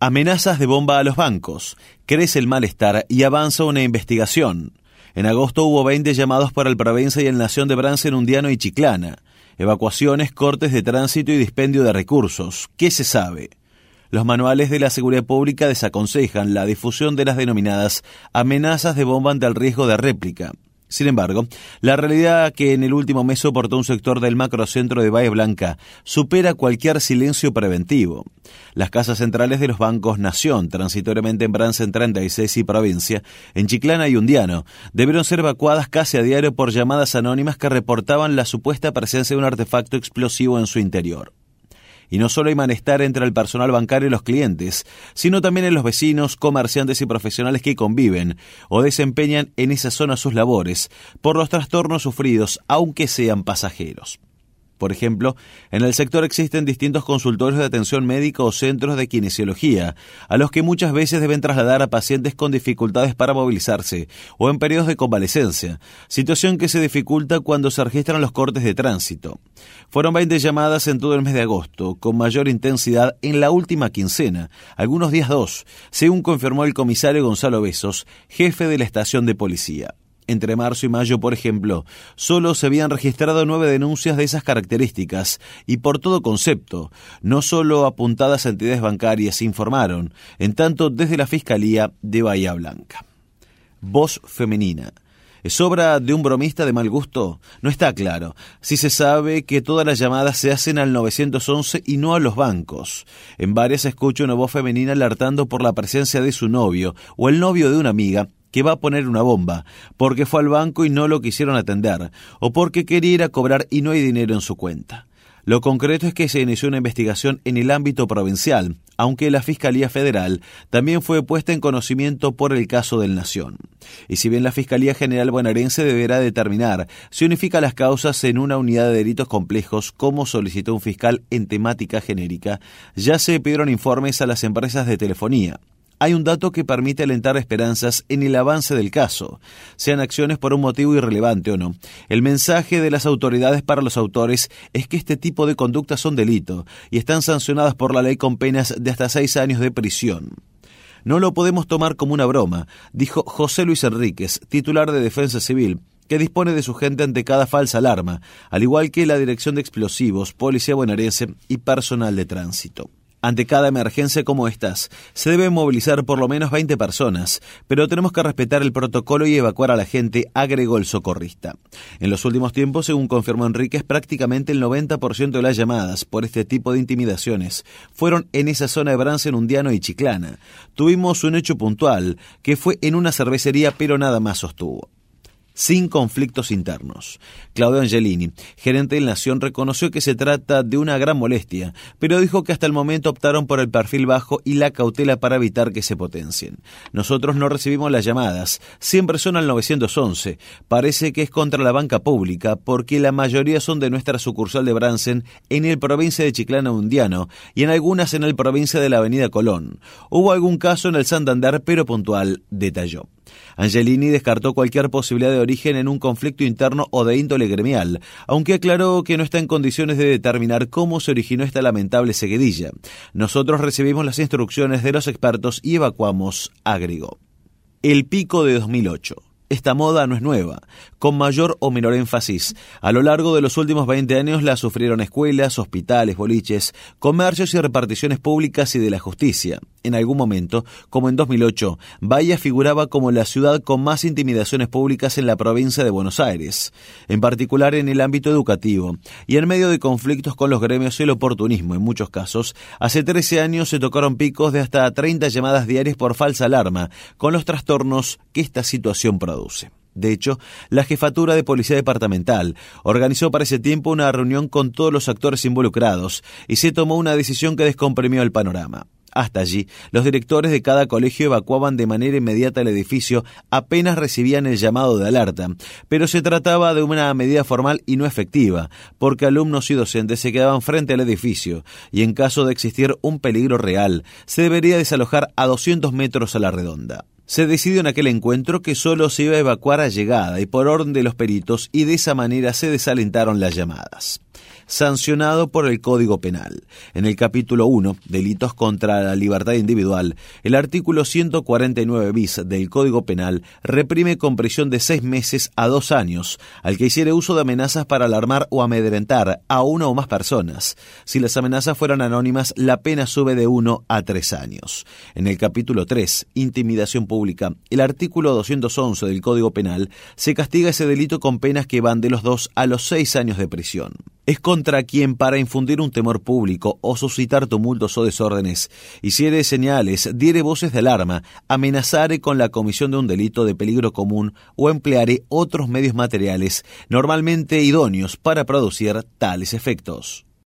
Amenazas de bomba a los bancos. Crece el malestar y avanza una investigación. En agosto hubo 20 llamados para el Provincia y el Nación de Brance Undiano y Chiclana. Evacuaciones, cortes de tránsito y dispendio de recursos. ¿Qué se sabe? Los manuales de la seguridad pública desaconsejan la difusión de las denominadas amenazas de bomba ante el riesgo de réplica. Sin embargo, la realidad que en el último mes soportó un sector del macrocentro de Bahía Blanca supera cualquier silencio preventivo. Las casas centrales de los bancos Nación, transitoriamente en Brance en 36 y provincia, en Chiclana y Undiano, debieron ser evacuadas casi a diario por llamadas anónimas que reportaban la supuesta presencia de un artefacto explosivo en su interior. Y no solo hay malestar entre el personal bancario y los clientes, sino también en los vecinos, comerciantes y profesionales que conviven o desempeñan en esa zona sus labores por los trastornos sufridos, aunque sean pasajeros. Por ejemplo, en el sector existen distintos consultorios de atención médica o centros de kinesiología, a los que muchas veces deben trasladar a pacientes con dificultades para movilizarse o en periodos de convalecencia, situación que se dificulta cuando se registran los cortes de tránsito. Fueron 20 llamadas en todo el mes de agosto, con mayor intensidad en la última quincena, algunos días dos, según confirmó el comisario Gonzalo Besos, jefe de la estación de policía. Entre marzo y mayo, por ejemplo, solo se habían registrado nueve denuncias de esas características y por todo concepto, no solo apuntadas a entidades bancarias, informaron, en tanto desde la Fiscalía de Bahía Blanca. Voz femenina. ¿Es obra de un bromista de mal gusto? No está claro. Si se sabe que todas las llamadas se hacen al 911 y no a los bancos. En varias escucho una voz femenina alertando por la presencia de su novio o el novio de una amiga que va a poner una bomba, porque fue al banco y no lo quisieron atender, o porque quería ir a cobrar y no hay dinero en su cuenta. Lo concreto es que se inició una investigación en el ámbito provincial, aunque la Fiscalía Federal también fue puesta en conocimiento por el caso del Nación. Y si bien la Fiscalía General bonaerense deberá determinar si unifica las causas en una unidad de delitos complejos, como solicitó un fiscal en temática genérica, ya se pidieron informes a las empresas de telefonía hay un dato que permite alentar esperanzas en el avance del caso, sean acciones por un motivo irrelevante o no. El mensaje de las autoridades para los autores es que este tipo de conductas son delito y están sancionadas por la ley con penas de hasta seis años de prisión. No lo podemos tomar como una broma, dijo José Luis Enríquez, titular de Defensa Civil, que dispone de su gente ante cada falsa alarma, al igual que la Dirección de Explosivos, Policía Bonaerense y personal de tránsito. Ante cada emergencia como estas, se deben movilizar por lo menos 20 personas, pero tenemos que respetar el protocolo y evacuar a la gente, agregó el socorrista. En los últimos tiempos, según confirmó Enríquez, prácticamente el 90% de las llamadas por este tipo de intimidaciones fueron en esa zona de Brance, Undiano y Chiclana. Tuvimos un hecho puntual, que fue en una cervecería, pero nada más sostuvo sin conflictos internos. Claudio Angelini, gerente de Nación, reconoció que se trata de una gran molestia, pero dijo que hasta el momento optaron por el perfil bajo y la cautela para evitar que se potencien. Nosotros no recibimos las llamadas, siempre son al 911. Parece que es contra la banca pública, porque la mayoría son de nuestra sucursal de Bransen en el provincia de Chiclana Undiano y en algunas en el provincia de la Avenida Colón. Hubo algún caso en el Santander, pero puntual, detalló. Angelini descartó cualquier posibilidad de origen en un conflicto interno o de índole gremial, aunque aclaró que no está en condiciones de determinar cómo se originó esta lamentable seguidilla. Nosotros recibimos las instrucciones de los expertos y evacuamos, agregó. El pico de 2008. Esta moda no es nueva, con mayor o menor énfasis. A lo largo de los últimos 20 años la sufrieron escuelas, hospitales, boliches, comercios y reparticiones públicas y de la justicia. En algún momento, como en 2008, Bahía figuraba como la ciudad con más intimidaciones públicas en la provincia de Buenos Aires, en particular en el ámbito educativo, y en medio de conflictos con los gremios y el oportunismo en muchos casos, hace 13 años se tocaron picos de hasta 30 llamadas diarias por falsa alarma, con los trastornos que esta situación produce. De hecho, la jefatura de Policía Departamental organizó para ese tiempo una reunión con todos los actores involucrados y se tomó una decisión que descomprimió el panorama. Hasta allí, los directores de cada colegio evacuaban de manera inmediata el edificio apenas recibían el llamado de alerta, pero se trataba de una medida formal y no efectiva, porque alumnos y docentes se quedaban frente al edificio, y en caso de existir un peligro real, se debería desalojar a 200 metros a la redonda se decidió en aquel encuentro que solo se iba a evacuar a llegada y por orden de los peritos y de esa manera se desalentaron las llamadas. Sancionado por el Código Penal. En el capítulo 1, Delitos contra la Libertad Individual, el artículo 149 bis del Código Penal reprime con prisión de seis meses a dos años al que hiciere uso de amenazas para alarmar o amedrentar a una o más personas. Si las amenazas fueran anónimas, la pena sube de uno a tres años. En el capítulo 3, Intimidación Pública, el artículo 211 del Código Penal se castiga ese delito con penas que van de los dos a los seis años de prisión. Es contra quien para infundir un temor público o suscitar tumultos o desórdenes, hiciere señales, diere voces de alarma, amenazare con la comisión de un delito de peligro común o empleare otros medios materiales normalmente idóneos para producir tales efectos.